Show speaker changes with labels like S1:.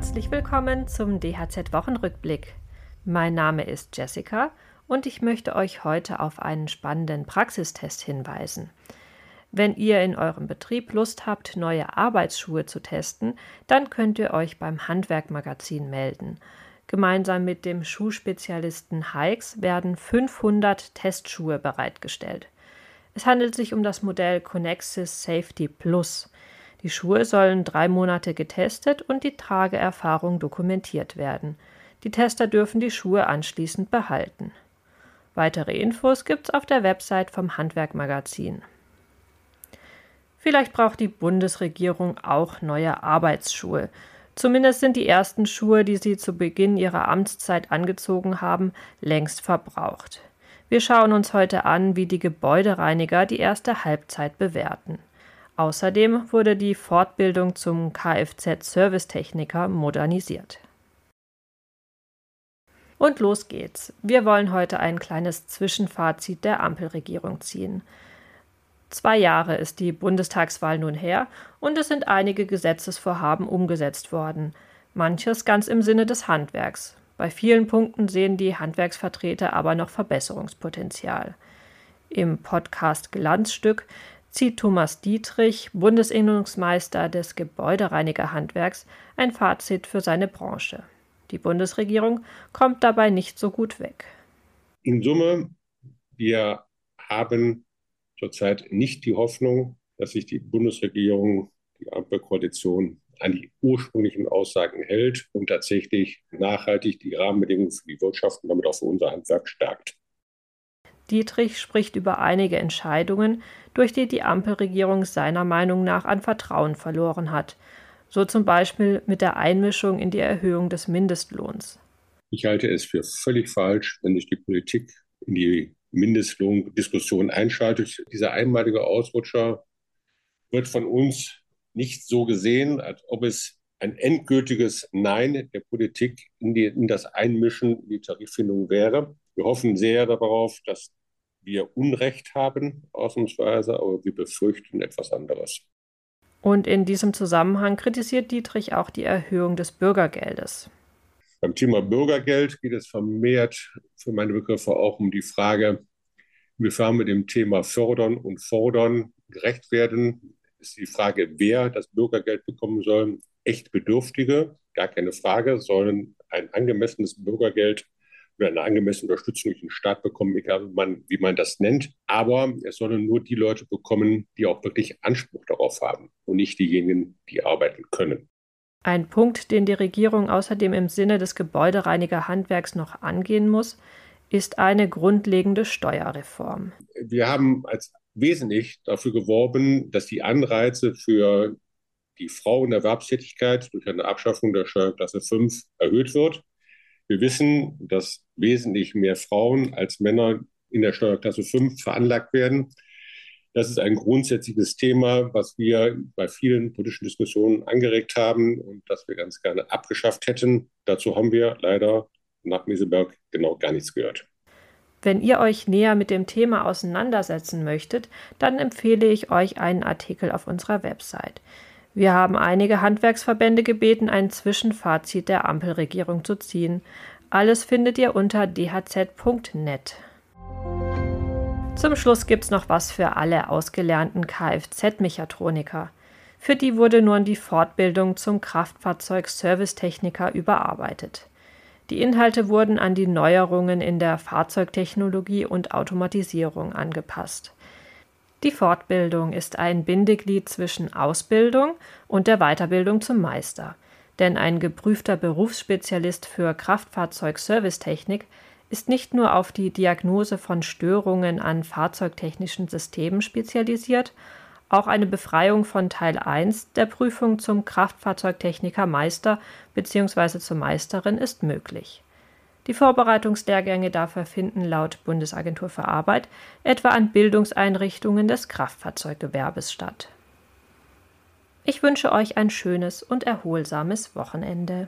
S1: Herzlich willkommen zum DHZ Wochenrückblick. Mein Name ist Jessica und ich möchte euch heute auf einen spannenden Praxistest hinweisen. Wenn ihr in eurem Betrieb Lust habt, neue Arbeitsschuhe zu testen, dann könnt ihr euch beim Handwerkmagazin melden. Gemeinsam mit dem Schuhspezialisten Hikes werden 500 Testschuhe bereitgestellt. Es handelt sich um das Modell Connexis Safety Plus. Die Schuhe sollen drei Monate getestet und die Trageerfahrung dokumentiert werden. Die Tester dürfen die Schuhe anschließend behalten. Weitere Infos gibt's auf der Website vom Handwerkmagazin. Vielleicht braucht die Bundesregierung auch neue Arbeitsschuhe. Zumindest sind die ersten Schuhe, die sie zu Beginn ihrer Amtszeit angezogen haben, längst verbraucht. Wir schauen uns heute an, wie die Gebäudereiniger die erste Halbzeit bewerten. Außerdem wurde die Fortbildung zum Kfz-Servicetechniker modernisiert. Und los geht's. Wir wollen heute ein kleines Zwischenfazit der Ampelregierung ziehen. Zwei Jahre ist die Bundestagswahl nun her und es sind einige Gesetzesvorhaben umgesetzt worden. Manches ganz im Sinne des Handwerks. Bei vielen Punkten sehen die Handwerksvertreter aber noch Verbesserungspotenzial. Im Podcast Glanzstück zieht Thomas Dietrich, Bundesinnungsmeister des Gebäudereinigerhandwerks, ein Fazit für seine Branche. Die Bundesregierung kommt dabei nicht so gut weg.
S2: In Summe, wir haben zurzeit nicht die Hoffnung, dass sich die Bundesregierung, die Ampelkoalition an die ursprünglichen Aussagen hält und tatsächlich nachhaltig die Rahmenbedingungen für die Wirtschaft und damit auch für unser Handwerk stärkt.
S1: Dietrich spricht über einige Entscheidungen, durch die die Ampelregierung seiner Meinung nach an Vertrauen verloren hat, so zum Beispiel mit der Einmischung in die Erhöhung des Mindestlohns.
S2: Ich halte es für völlig falsch, wenn sich die Politik in die Mindestlohndiskussion einschaltet. Dieser einmalige Ausrutscher wird von uns nicht so gesehen, als ob es ein endgültiges Nein der Politik in, die, in das Einmischen in die Tariffindung wäre. Wir hoffen sehr darauf, dass wir Unrecht haben, ausnahmsweise, aber wir befürchten etwas anderes.
S1: Und in diesem Zusammenhang kritisiert Dietrich auch die Erhöhung des Bürgergeldes.
S2: Beim Thema Bürgergeld geht es vermehrt für meine Begriffe auch um die Frage, inwiefern wir dem Thema Fördern und Fordern gerecht werden. Ist die Frage, wer das Bürgergeld bekommen soll. Echt Bedürftige, gar keine Frage, sollen ein angemessenes Bürgergeld oder eine angemessene Unterstützung durch den Staat bekommen, egal wie man, wie man das nennt. Aber es sollen nur die Leute bekommen, die auch wirklich Anspruch darauf haben und nicht diejenigen, die arbeiten können.
S1: Ein Punkt, den die Regierung außerdem im Sinne des Gebäudereinigerhandwerks noch angehen muss, ist eine grundlegende Steuerreform.
S2: Wir haben als wesentlich dafür geworben, dass die Anreize für die Frau in der Erwerbstätigkeit durch eine Abschaffung der Steuerklasse 5 erhöht wird. Wir wissen, dass wesentlich mehr Frauen als Männer in der Steuerklasse 5 veranlagt werden. Das ist ein grundsätzliches Thema, was wir bei vielen politischen Diskussionen angeregt haben und das wir ganz gerne abgeschafft hätten. Dazu haben wir leider nach Meseberg genau gar nichts gehört.
S1: Wenn ihr euch näher mit dem Thema auseinandersetzen möchtet, dann empfehle ich euch einen Artikel auf unserer Website. Wir haben einige Handwerksverbände gebeten, ein Zwischenfazit der Ampelregierung zu ziehen. Alles findet ihr unter dhz.net. Zum Schluss gibt's noch was für alle ausgelernten Kfz-Mechatroniker. Für die wurde nun die Fortbildung zum Kraftfahrzeug-Servicetechniker überarbeitet. Die Inhalte wurden an die Neuerungen in der Fahrzeugtechnologie und Automatisierung angepasst. Die Fortbildung ist ein Bindeglied zwischen Ausbildung und der Weiterbildung zum Meister. Denn ein geprüfter Berufsspezialist für Kraftfahrzeug-Servicetechnik ist nicht nur auf die Diagnose von Störungen an fahrzeugtechnischen Systemen spezialisiert, auch eine Befreiung von Teil 1 der Prüfung zum Kraftfahrzeugtechniker Meister bzw. zur Meisterin ist möglich. Die Vorbereitungslehrgänge dafür finden laut Bundesagentur für Arbeit etwa an Bildungseinrichtungen des Kraftfahrzeuggewerbes statt. Ich wünsche euch ein schönes und erholsames Wochenende.